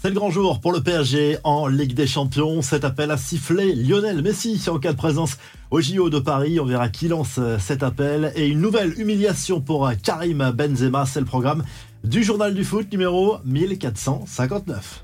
C'est le grand jour pour le PSG en Ligue des Champions. Cet appel a sifflé Lionel Messi en cas de présence au JO de Paris. On verra qui lance cet appel. Et une nouvelle humiliation pour Karim Benzema. C'est le programme du journal du foot numéro 1459.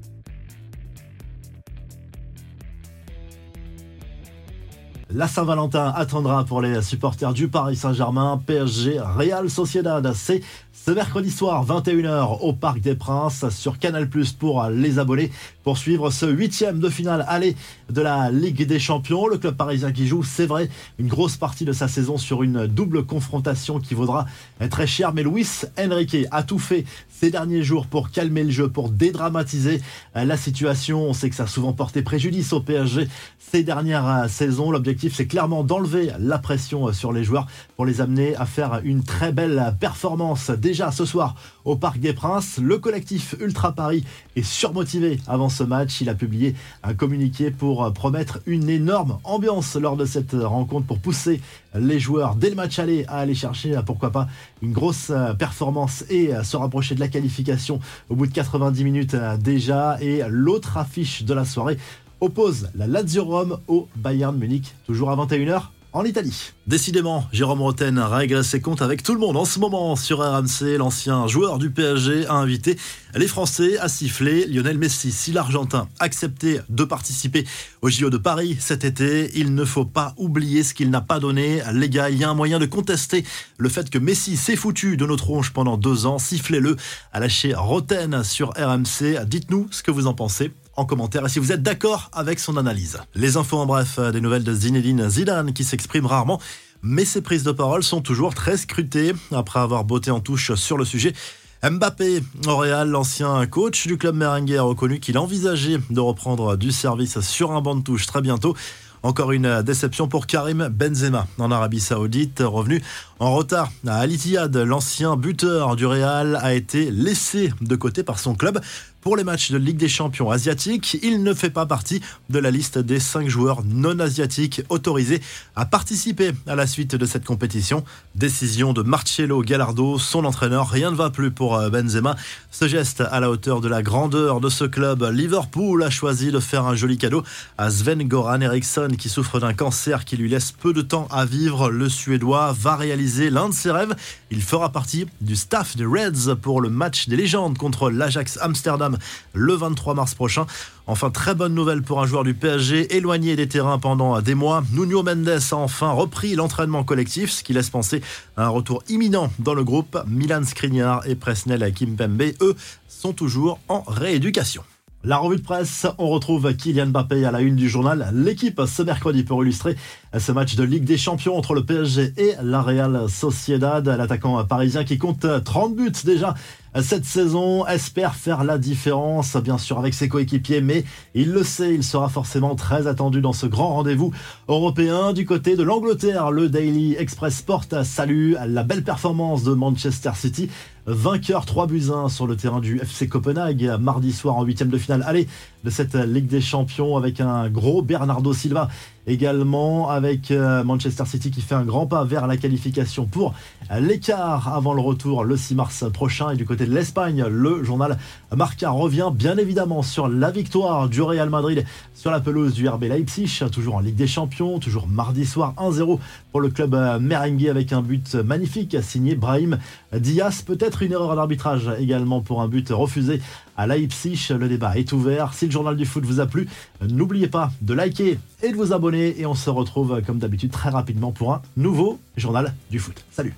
La Saint-Valentin attendra pour les supporters du Paris Saint-Germain. PSG Real Sociedad, c'est ce mercredi soir, 21h, au Parc des Princes, sur Canal Plus pour les abonnés, pour suivre ce huitième de finale aller de la Ligue des Champions. Le club parisien qui joue, c'est vrai, une grosse partie de sa saison sur une double confrontation qui vaudra très cher. Mais Luis Enrique a tout fait ces derniers jours pour calmer le jeu, pour dédramatiser la situation. On sait que ça a souvent porté préjudice au PSG ces dernières saisons. C'est clairement d'enlever la pression sur les joueurs pour les amener à faire une très belle performance déjà ce soir au Parc des Princes. Le collectif Ultra Paris est surmotivé avant ce match. Il a publié un communiqué pour promettre une énorme ambiance lors de cette rencontre pour pousser les joueurs dès le match aller à aller chercher pourquoi pas une grosse performance et se rapprocher de la qualification au bout de 90 minutes déjà. Et l'autre affiche de la soirée oppose la Lazio Rome au Bayern Munich, toujours à 21h en Italie. Décidément, Jérôme Roten règle ses comptes avec tout le monde en ce moment sur RMC. L'ancien joueur du PSG a invité les Français à siffler Lionel Messi. Si l'Argentin acceptait de participer au JO de Paris cet été, il ne faut pas oublier ce qu'il n'a pas donné. Les gars, il y a un moyen de contester le fait que Messi s'est foutu de nos tronches pendant deux ans. Sifflez-le à lâcher Roten sur RMC. Dites-nous ce que vous en pensez en commentaire et si vous êtes d'accord avec son analyse. Les infos en bref, des nouvelles de Zinedine Zidane qui s'exprime rarement, mais ses prises de parole sont toujours très scrutées après avoir botté en touche sur le sujet. Mbappé, au Real, l'ancien coach du club merengue, a reconnu qu'il envisageait de reprendre du service sur un banc de touche très bientôt. Encore une déception pour Karim Benzema en Arabie Saoudite, revenu en retard à Al Ittihad. L'ancien buteur du Real a été laissé de côté par son club pour les matchs de Ligue des champions asiatiques. Il ne fait pas partie de la liste des cinq joueurs non asiatiques autorisés à participer à la suite de cette compétition. Décision de Marcello Gallardo, son entraîneur. Rien ne va plus pour euh, Benzema. Ce geste à la hauteur de la grandeur de ce club. Liverpool a choisi de faire un joli cadeau à Sven Goran Eriksson qui souffre d'un cancer qui lui laisse peu de temps à vivre. Le Suédois va réaliser l'un de ses rêves. Il fera partie du staff des Reds pour le match des légendes contre l'Ajax Amsterdam le 23 mars prochain. Enfin, très bonne nouvelle pour un joueur du PSG éloigné des terrains pendant des mois. Nuno Mendes a enfin repris l'entraînement collectif, ce qui laisse penser à un retour imminent dans le groupe. Milan Skriniar et Presnel Kimpembe, eux, sont toujours en rééducation. La revue de presse, on retrouve Kylian Mbappé à la une du journal. L'équipe ce mercredi pour illustrer ce match de Ligue des Champions entre le PSG et la Real Sociedad. L'attaquant parisien qui compte 30 buts déjà cette saison espère faire la différence, bien sûr avec ses coéquipiers, mais il le sait, il sera forcément très attendu dans ce grand rendez-vous européen. Du côté de l'Angleterre, le Daily Express Sport salue la belle performance de Manchester City vainqueur 3 buts 1 sur le terrain du FC Copenhague mardi soir en huitième de finale. Allez, de cette Ligue des Champions avec un gros Bernardo Silva également avec euh, Manchester City qui fait un grand pas vers la qualification pour l'écart avant le retour le 6 mars prochain et du côté de l'Espagne le journal Marca revient bien évidemment sur la victoire du Real Madrid sur la pelouse du RB Leipzig toujours en Ligue des Champions toujours mardi soir 1-0 pour le club euh, merengue avec un but magnifique signé Brahim Diaz peut-être une erreur d'arbitrage également pour un but refusé à Leipzig. Le débat est ouvert. Journal du foot vous a plu, n'oubliez pas de liker et de vous abonner. Et on se retrouve comme d'habitude très rapidement pour un nouveau journal du foot. Salut